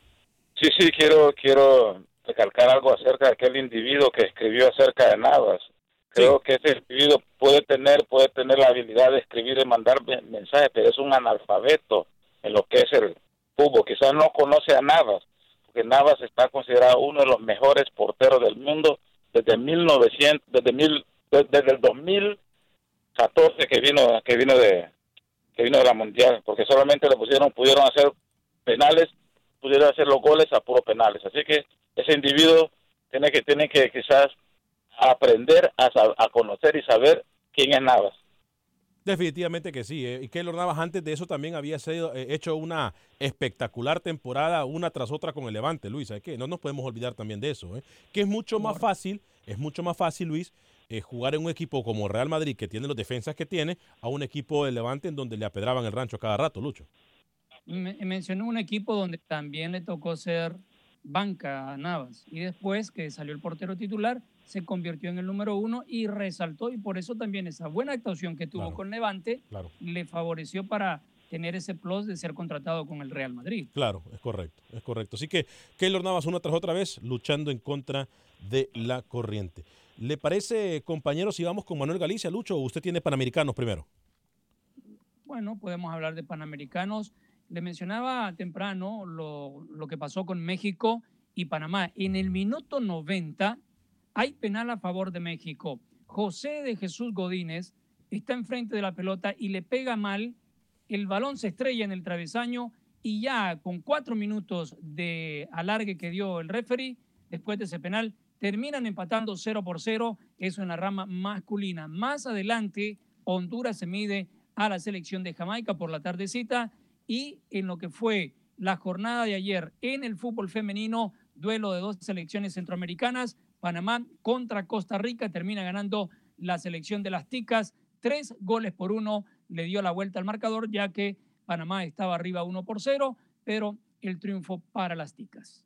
Sí, sí, quiero, quiero recalcar algo acerca de aquel individuo que escribió acerca de Navas. Creo que ese individuo puede tener, puede tener la habilidad de escribir y mandar me- mensajes, pero es un analfabeto en lo que es el fútbol. Quizás no conoce a Navas, porque Navas está considerado uno de los mejores porteros del mundo desde 1900, desde, mil, de- desde el 2014 que vino, que vino de, que vino de la mundial, porque solamente le pusieron, pudieron hacer penales, pudieron hacer los goles a puros penales. Así que ese individuo tiene que, tiene que quizás aprender a, a conocer y saber quién es Navas. Definitivamente que sí. eh. Y Keylor Navas antes de eso también había sido, eh, hecho una espectacular temporada, una tras otra con el Levante, Luis. ¿sabes qué? No nos podemos olvidar también de eso. eh. Que es mucho más fácil, es mucho más fácil, Luis, eh, jugar en un equipo como Real Madrid, que tiene los defensas que tiene, a un equipo de Levante en donde le apedraban el rancho cada rato, Lucho. Me- mencionó un equipo donde también le tocó ser banca Navas y después que salió el portero titular se convirtió en el número uno y resaltó y por eso también esa buena actuación que tuvo con Levante Claro. le favoreció para tener ese plus de ser contratado con el Real Madrid. Claro, es correcto, es correcto. Así que Keylor Navas una tras otra vez luchando en contra de la corriente. ¿Le parece, compañeros, si vamos con Manuel Galicia, Lucho, o usted tiene Panamericanos primero? Bueno, podemos hablar de Panamericanos. Le mencionaba temprano lo, lo que pasó con México y Panamá. En el minuto 90 hay penal a favor de México. José de Jesús Godínez está enfrente de la pelota y le pega mal. El balón se estrella en el travesaño y ya con cuatro minutos de alargue que dio el referee, después de ese penal, terminan empatando 0 por 0. Eso en la rama masculina. Más adelante, Honduras se mide a la selección de Jamaica por la tardecita y en lo que fue la jornada de ayer en el fútbol femenino, duelo de dos selecciones centroamericanas, Panamá contra Costa Rica, termina ganando la selección de las Ticas, tres goles por uno, le dio la vuelta al marcador ya que Panamá estaba arriba 1 por 0, pero el triunfo para las Ticas.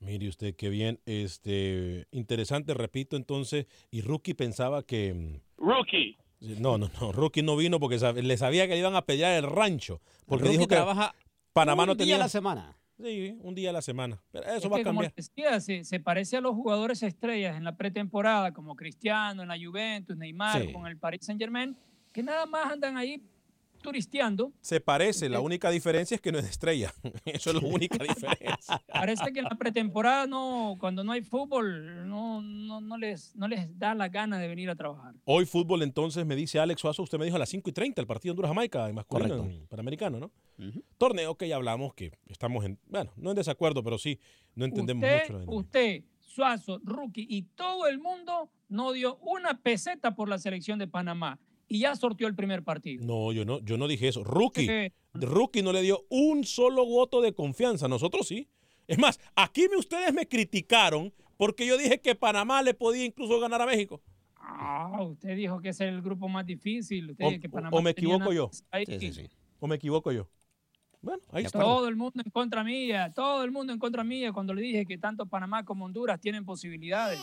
Mire usted qué bien, este interesante, repito entonces, y Rookie pensaba que Rookie. No, no, no, Rookie no vino porque sab- le sabía que le iban a pelear el rancho, porque Rookie dijo que trabaja Panamá un no día tenía a la semana. Sí, un día a la semana. Pero eso Es va a como cambiar. decía, se, se parece a los jugadores estrellas en la pretemporada, como Cristiano en la Juventus, Neymar Sí. con el Paris Saint Germain, que nada más andan ahí turisteando. Se parece, la única diferencia es que no es de estrella. Eso es la única diferencia. Parece que en la pretemporada, no, cuando no hay fútbol, no, no, no, les, no les da la gana de venir a trabajar. Hoy fútbol entonces me dice Alex Suazo, usted me dijo a las 5 y 30 el partido Honduras-Jamaica en masculino, Correcto. en Panamericano, ¿no? Torneo que ya hablamos que estamos en, bueno, no en desacuerdo, pero sí, no entendemos usted, mucho. la usted, Suazo, Rookie y todo el mundo no dio una peseta por la selección de Panamá y ya sortió el primer partido. No, yo no, yo no dije eso. Rookie, Rookie no le dio un solo voto de confianza. Nosotros sí. Es más, aquí me, ustedes me criticaron porque yo dije que Panamá le podía incluso ganar a México. Ah, usted dijo que ese es el grupo más difícil. Usted O, dijo que Panamá o me equivoco yo. ahí. O me equivoco yo. Bueno, ahí está. Todo el mundo en contra mía, todo el mundo en contra mía cuando le dije que tanto Panamá como Honduras tienen posibilidades.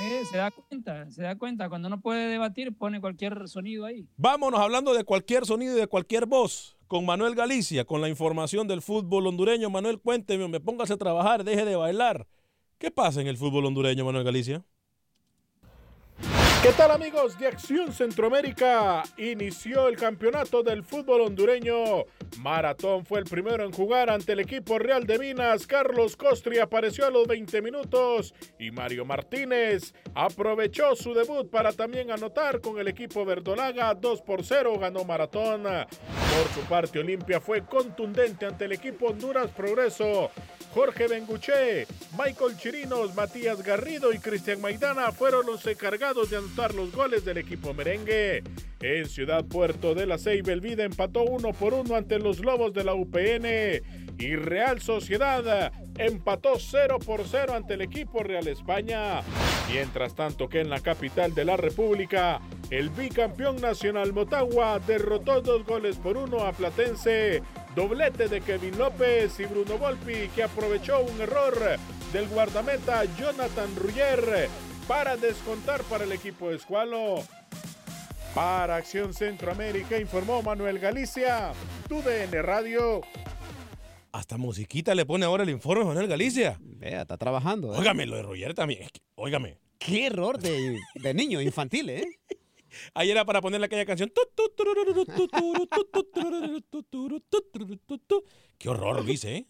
Eh, se da cuenta, se da cuenta. Cuando no puede debatir, pone cualquier sonido ahí. Vámonos hablando de cualquier sonido y de cualquier voz con Manuel Galicia, con la información del fútbol hondureño. Manuel, cuénteme, me póngase a trabajar, deje de bailar. ¿Qué pasa en el fútbol hondureño, Manuel Galicia? ¿Qué tal amigos de Acción Centroamérica? Inició el campeonato del fútbol hondureño. Maratón fue el primero en jugar ante el equipo Real de Minas. Carlos Costri apareció a los 20 minutos y Mario Martínez aprovechó su debut para también anotar con el equipo verdolaga. 2 por 0 ganó Maratón. Por su parte, Olimpia fue contundente ante el equipo Honduras Progreso. Jorge Benguché, Michael Chirinos, Matías Garrido y Cristian Maidana fueron los encargados de los goles del equipo merengue. En Ciudad Puerto de la Ceiba, el Vida empató uno por uno ante los Lobos de la UPN. Y Real Sociedad empató 0 por 0 ante el equipo Real España. Mientras tanto que en la capital de la República, el bicampeón nacional Motagua derrotó dos goles por uno a Platense. Doblete de Kevin López y Bruno Volpi que aprovechó un error del guardameta Jonathan Rugger para descontar para el equipo de Escualo. Para Acción Centroamérica informó Manuel Galicia, tu DN Radio. Hasta musiquita le pone ahora el informe Manuel Galicia. Vea, está trabajando. ¿eh? Óigame, lo de Roger también. es que- Óigame. Qué error de, de niño infantil, ¿eh? Ahí era para ponerle aquella canción. Qué horror, Luis, ¿eh?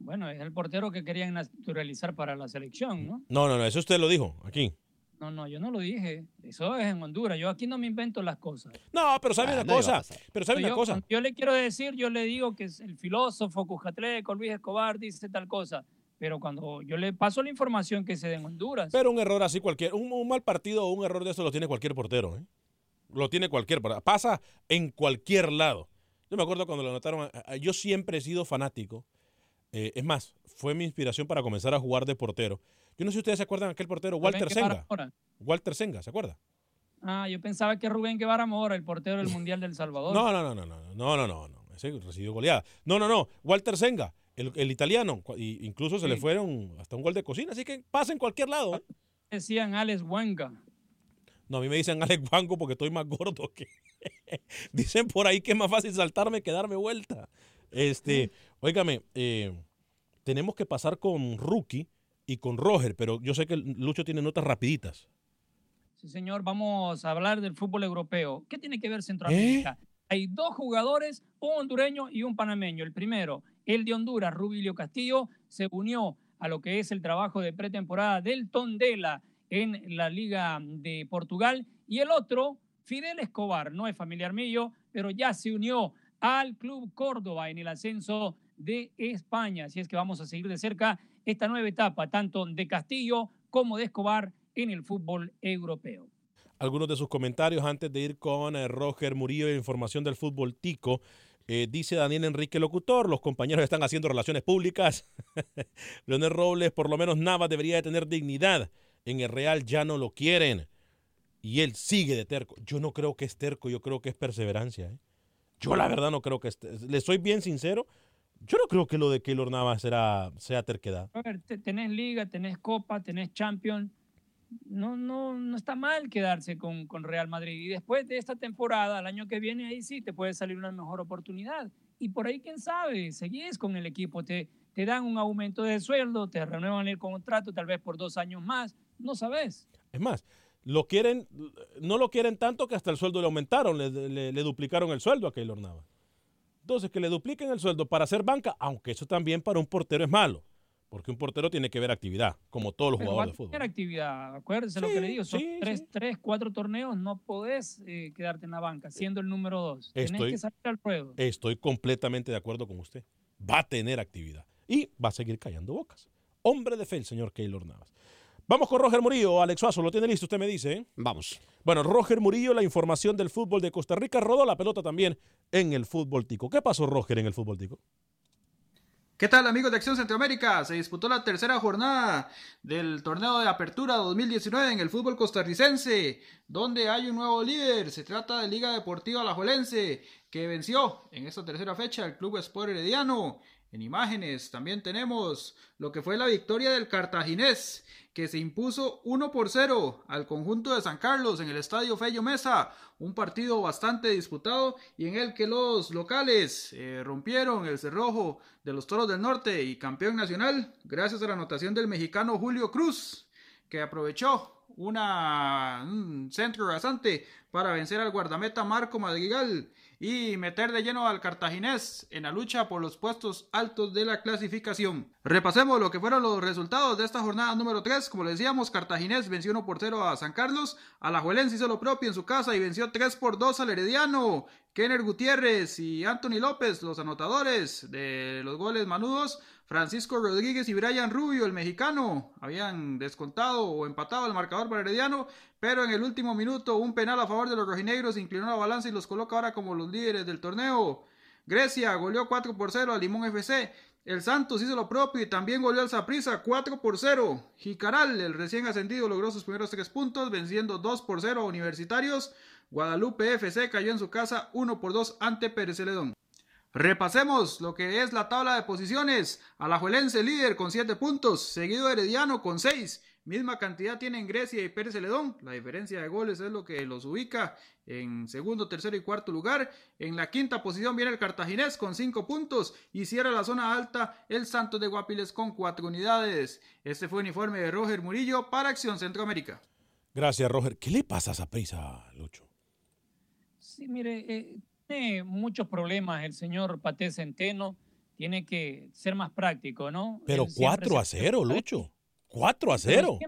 Bueno, es el portero que querían naturalizar para la selección, ¿no? No, no, no, eso usted lo dijo aquí. No, no, yo no lo dije. Eso es en Honduras. Yo aquí no me invento las cosas. No, pero sabe Ah, una no cosa. Pero sabe yo, una cosa. yo le quiero decir, yo le digo que es el filósofo Cujatleco, Luis Escobar dice tal cosa. pero cuando yo le paso la información que se da en Honduras. Pero un error así cualquier, un, un mal partido o un error de eso lo tiene cualquier portero, ¿eh? Lo tiene cualquier, pasa en cualquier lado. Yo me acuerdo cuando lo anotaron, yo siempre he sido fanático. Eh, es más, fue mi inspiración para comenzar a jugar de portero. Yo no sé si ustedes se acuerdan de aquel portero, Walter Senga. Walter Senga, ¿se acuerda? Ah, yo pensaba que Rubén Guevara Mora, el portero del Mundial del Salvador. No, no, no, no, no, no, no, no, no. Ese recibió goleada. No, no, no. Walter Senga, el, italiano. Y incluso se le fueron hasta un gol de cocina, así que pasa en cualquier lado. ¿eh? Decían Alex Huanga. No, a mí me dicen Alex Huango porque estoy más gordo que. dicen por ahí que es más fácil saltarme que darme vuelta. Este, óigame, eh, tenemos que pasar con Rookie y con Roger, pero yo sé que Lucho tiene notas rapiditas. Sí, señor, vamos a hablar del fútbol europeo. ¿Qué tiene que ver Centroamérica? ¿Eh? Hay dos jugadores, un hondureño y un panameño. El primero, el de Honduras, Rubilio Castillo, se unió a lo que es el trabajo de pretemporada del Tondela en la Liga de Portugal. Y el otro, Fidel Escobar, no es familiar mío, pero ya se unió al Club Córdoba en el ascenso de España. Así es que vamos a seguir de cerca esta nueva etapa, tanto de Castillo como de Escobar en el fútbol europeo. Algunos de sus comentarios antes de ir con eh, Roger Murillo e información del fútbol tico. Eh, dice Daniel Enrique Locutor, los compañeros están haciendo relaciones públicas. Leonel Robles, por lo menos Nava debería de tener dignidad. En el Real ya no lo quieren. Y él sigue de terco. Yo no creo que es terco, yo creo que es perseverancia. ¿eh? Yo la verdad no creo que... Le soy bien sincero, yo no creo que lo de Keylor Navas será, sea terquedad. A ver, tenés liga, tenés copa, tenés champion. No, no, no está mal quedarse con, con, Real Madrid. Y después de esta temporada, el año que viene, ahí sí te puede salir una mejor oportunidad. Y por ahí, quién sabe, seguís con el equipo, te, te dan un aumento de sueldo, te renuevan el contrato tal vez por dos años más, no sabes. Es más, lo quieren, no lo quieren tanto que hasta el sueldo le aumentaron, le, le duplicaron el sueldo a Keylor Navas. Entonces, que le dupliquen el sueldo para hacer banca, aunque eso también para un portero es malo, porque un portero tiene que ver actividad, como todos los jugadores de fútbol. Tener actividad, acuérdense lo que le digo, son tres, tres, cuatro torneos, no podés eh, quedarte en la banca, siendo el número dos. Estoy, que salir al ruedo. Estoy completamente de acuerdo con usted. Va a tener actividad y va a seguir callando bocas. Hombre de fe el señor Keylor Navas. Vamos con Roger Murillo. Alex Suazo, ¿lo tiene listo? Usted me dice. ¿eh? Vamos. Bueno, Roger Murillo, la información del fútbol de Costa Rica. Rodó la pelota también en el fútbol tico. ¿Qué pasó, Roger, en el fútbol tico? ¿Qué tal amigos de Acción Centroamérica? Se disputó la tercera jornada del torneo de apertura 2019 en el fútbol costarricense, donde hay un nuevo líder. Se trata de Liga Deportiva Alajuelense, que venció en esta tercera fecha el Club Sport Herediano. En imágenes también tenemos lo que fue la victoria del Cartaginés, que se impuso 1 por 0 al conjunto de San Carlos en el Estadio Fello Mesa, un partido bastante disputado y en el que los locales eh, rompieron el cerrojo de los Toros del Norte y campeón nacional gracias a la anotación del mexicano Julio Cruz, que aprovechó una, un centro rasante para vencer al guardameta Marco Madrigal y meter de lleno al cartaginés en la lucha por los puestos altos de la clasificación. Repasemos lo que fueron los resultados de esta jornada número 3. Como le decíamos, Cartaginés venció 1 por 0 a San Carlos, Alajuelense hizo lo propio en su casa y venció 3 por 2 al Herediano. Kenner Gutiérrez y Anthony López, los anotadores de los goles manudos, Francisco Rodríguez y Brian Rubio, el mexicano, habían descontado o empatado el marcador para Herediano, pero en el último minuto un penal a favor de los rojinegros inclinó la balanza y los coloca ahora como los líderes del torneo. Grecia goleó 4 por 0 a Limón FC. El Santos hizo lo propio y también goleó al Zaprisa 4 por 0. Jicaral, el recién ascendido, logró sus primeros tres puntos, venciendo 2 por 0 a Universitarios. Guadalupe FC cayó en su casa 1 por 2 ante Pérez Celedón. Repasemos lo que es la tabla de posiciones. Alajuelense líder con 7 puntos, seguido Herediano con 6. Misma cantidad tienen Grecia y Pérez Celedón. La diferencia de goles es lo que los ubica en segundo, tercero y cuarto lugar. En la quinta posición viene el Cartaginés con 5 puntos y cierra la zona alta el Santos de Guapiles con 4 unidades. Este fue el uniforme de Roger Murillo para Acción Centroamérica. Gracias, Roger. ¿Qué le pasa a esa prisa, Lucho? Sí, mire, eh, tiene muchos problemas el señor Pate Centeno. Tiene que ser más práctico, ¿no? Pero 4 a 0, Lucho. 4 a 0.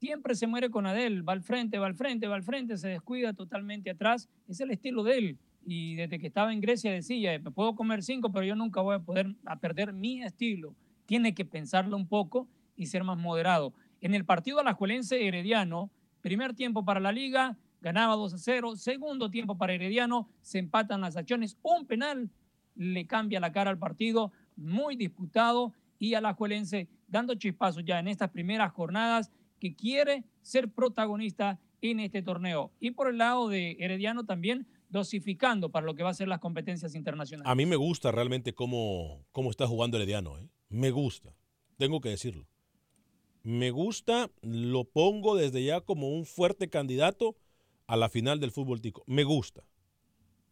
Siempre, se muere con Adel. Va al frente, va al frente, va al frente, se descuida totalmente atrás. Es el estilo de él. Y desde que estaba en Grecia decía, me puedo comer cinco, pero yo nunca voy a poder a perder mi estilo. tiene que pensarlo un poco y ser más moderado. En el partido alajuelense Herediano, primer tiempo para la liga, ganaba 2 a 0, segundo tiempo para Herediano, se empatan las acciones, un penal le cambia la cara al partido, muy disputado y alajuelense dando chispazos ya en estas primeras jornadas que quiere ser protagonista en este torneo. Y por el lado de Herediano también dosificando para lo que va a ser las competencias internacionales. A mí me gusta realmente cómo, cómo está jugando Herediano. ¿eh? Me gusta, tengo que decirlo. Me gusta, lo pongo desde ya como un fuerte candidato a la final del fútbol tico. Me gusta.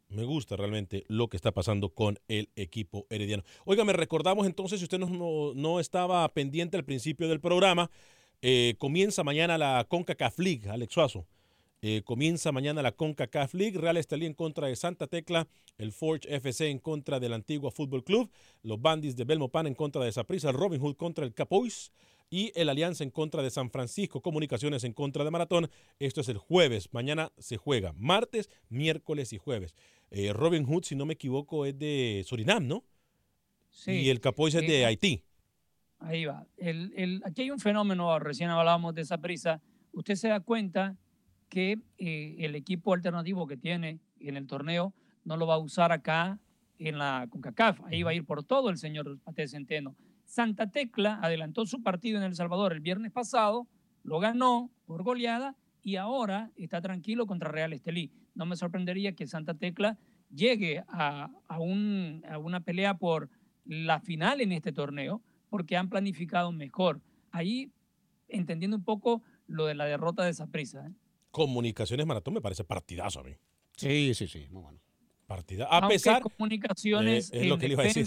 Me gusta realmente lo que está pasando con el equipo herediano. Oiga, me recordamos entonces, si usted no, no, estaba pendiente al principio del programa, eh, comienza mañana la CONCACAF League, Alex Suazo. Eh, comienza mañana la CONCACAF League, Real Estelí en contra de Santa Tecla, el Forge FC en contra del Antigua Fútbol Club, los Bandits de Belmopan en contra de Saprissa, el Robin Hood contra el Capois y el Alianza en contra de San Francisco, Comunicaciones en contra de Maratón. Esto es el jueves, mañana se juega, martes, miércoles y jueves. Eh, Robin Hood, si no me equivoco, es de Surinam, ¿no? Sí. Y el Capois es de Eh, Haití. Ahí va. El, el- aquí hay un fenómeno, recién hablábamos de esa prisa. Usted se da cuenta que eh, el equipo alternativo que tiene en el torneo no lo va a usar acá en la CONCACAF. Ahí va a ir por todo el señor Pate Centeno. Santa Tecla adelantó su partido en El Salvador el viernes pasado, lo ganó por goleada y ahora está tranquilo contra Real Estelí. No me sorprendería que Santa Tecla llegue a, a un- a una pelea por la final en este torneo porque han planificado mejor. Ahí entendiendo un poco lo de la derrota de Saprissa. ¿eh? Comunicaciones Maratón me parece partidazo a mí. Sí, sí, sí, muy bueno. Partida. A Aunque pesar. comunicaciones Eh, es en lo que le iba a decir.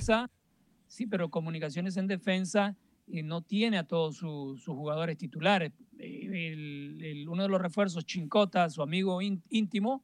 Sí, pero comunicaciones en defensa eh, no tiene a todos su- sus jugadores titulares. Eh, el- el- uno de los refuerzos, Chincota, su amigo ín- íntimo,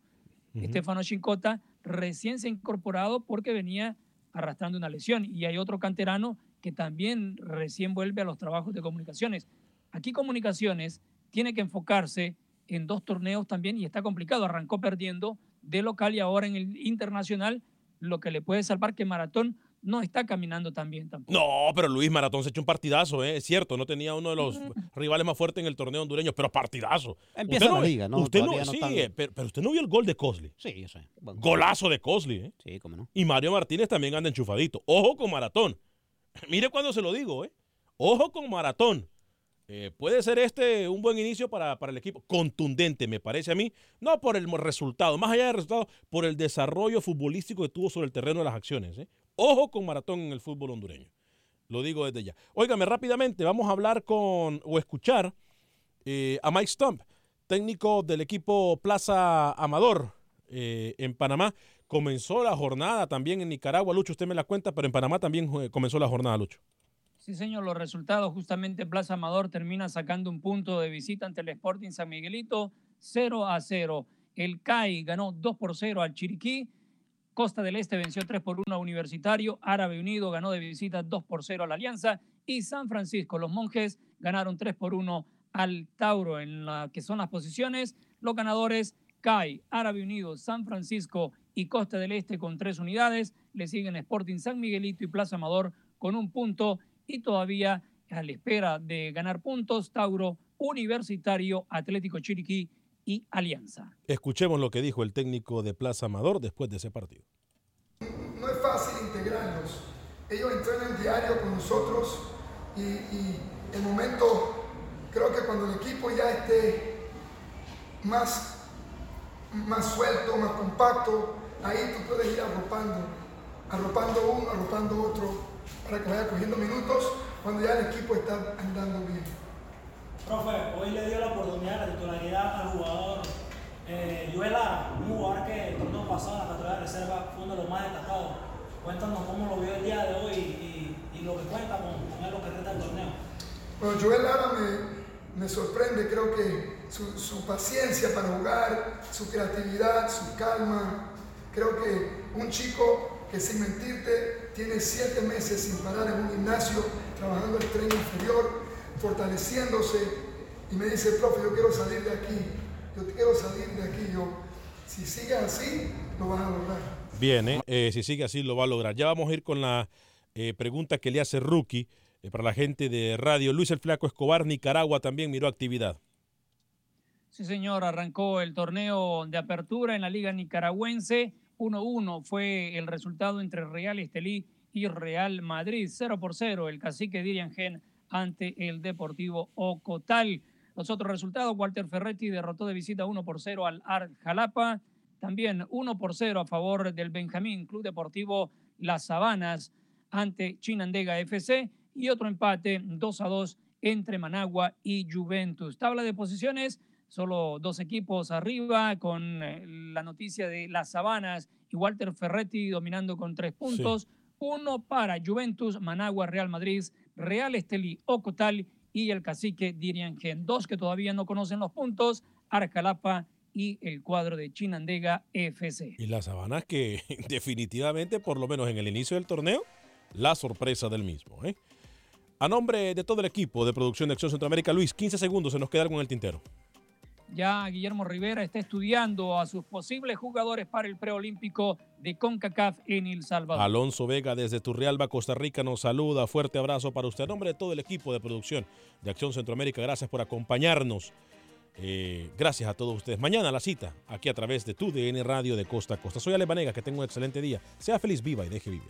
Estefano Chincota, recién se ha incorporado porque venía arrastrando una lesión. Y hay otro canterano que también recién vuelve a los trabajos de comunicaciones. Aquí comunicaciones tiene que enfocarse en dos torneos también y está complicado. Arrancó perdiendo de local y ahora en el internacional, lo que le puede salvar que Maratón no está caminando tan bien tampoco. No, pero Luis Maratón se echó un partidazo, ¿eh? es cierto, no tenía uno de los rivales más fuertes en el torneo hondureño, pero partidazo. Empieza Usted la liga, ¿no? Usted no, sí, tan- eh, pero, pero usted no vio el gol de Cosley. Sí, yo sé. Buen- Golazo de Cosley, ¿eh? Sí, cómo no. Y Mario Martínez también anda enchufadito. Ojo con Maratón. Mire cuando se lo digo, ¿eh? Ojo con Maratón. Eh, puede ser este un buen inicio para, para el equipo. Contundente, me parece a mí. No por el resultado, más allá del resultado, por el desarrollo futbolístico que tuvo sobre el terreno de las acciones. ¿eh? Ojo con Maratón en el fútbol hondureño. Lo digo desde ya. Óigame, rápidamente, vamos a hablar con o escuchar eh, a Mike Stump, técnico del equipo Plaza Amador eh, en Panamá. Comenzó la jornada también en Nicaragua, Lucho, usted me la cuenta, pero en Panamá también eh, comenzó la jornada, Lucho. Sí, señor, los resultados justamente Plaza Amador termina sacando un punto de visita ante el Sporting San Miguelito, 0 a 0. El CAI ganó 2 por 0 al Chiriquí. Costa del Este venció 3 por 1 a Universitario. Árabe Unido ganó de visita 2 por 0 a la Alianza. Y San Francisco, los monjes, ganaron 3 por 1 al Tauro. En la que son las posiciones, los ganadores CAI, Árabe Unido, San Francisco y Costa del Este con tres unidades. Le siguen Sporting San Miguelito y Plaza Amador con un punto y todavía a la espera de ganar puntos, Tauro, Universitario, Atlético Chiriquí y Alianza. Escuchemos lo que dijo el técnico de Plaza Amador después de ese partido. No es fácil integrarlos. Ellos entrenan diario con nosotros y, y el momento, creo que cuando el equipo ya esté más, más suelto, más compacto, ahí tú puedes ir arropando, arropando uno, arropando otro, para que vaya cogiendo minutos cuando ya el equipo está andando bien. Profe, hoy le dio la oportunidad de la titularidad al jugador eh, Lara, un jugador que el torneo pasado en la categoría de reserva fue uno de los más destacados. Cuéntanos cómo lo vio el día de hoy y, lo que cuenta con, él lo que resta del torneo. Bueno, Joel Lara me, me sorprende, creo que su, su paciencia para jugar, su creatividad, su calma. Creo que un chico que sin mentirte tiene siete meses sin parar en un gimnasio, trabajando el tren inferior, fortaleciéndose y me dice, profe, yo quiero salir de aquí, yo quiero salir de aquí, yo, si sigues así, lo vas a lograr. Bien, ¿eh? Eh, si sigue así lo va a lograr. Ya vamos a ir con la eh, pregunta que le hace Rookie eh, para la gente de radio. Luis el Flaco Escobar, Nicaragua también miró actividad. Sí, señor, arrancó el torneo de apertura en la Liga Nicaragüense. 1-1 fue el resultado entre Real Estelí y Real Madrid. 0 por 0 el cacique Dirian Gen ante el Deportivo Ocotal. Los otros resultados, Walter Ferretti derrotó de visita 1 por 0 al Ar Jalapa. También 1 por 0 a favor del Benjamín Club Deportivo Las Sabanas ante Chinandega FC. Y otro empate 2 a 2 entre Managua y Juventus. Tabla de posiciones, solo dos equipos arriba con eh, la noticia de Las Sabanas y Walter Ferretti dominando con tres puntos. Uno para Juventus, Managua, Real Madrid, Real Estelí, Ocotal y el cacique Dirian Gen. Dos que todavía no conocen los puntos, Arcalapa y el cuadro de Chinandega FC. Y las sabanas que definitivamente, por lo menos en el inicio del torneo, la sorpresa del mismo. ¿eh? A nombre de todo el equipo de producción de Acción Centroamérica, Luis, 15 segundos se nos queda con el tintero. Ya Guillermo Rivera está estudiando a sus posibles jugadores para el preolímpico de CONCACAF en El Salvador. Alonso Vega desde Turrialba, Costa Rica, nos saluda. Fuerte abrazo para usted. A nombre de todo el equipo de producción de Acción Centroamérica, gracias por acompañarnos. Eh, gracias a todos ustedes. Mañana la cita, aquí a través de tu DN Radio de Costa a Costa. Soy Ale Banega, que tenga un excelente día. Sea feliz, viva y deje vivir.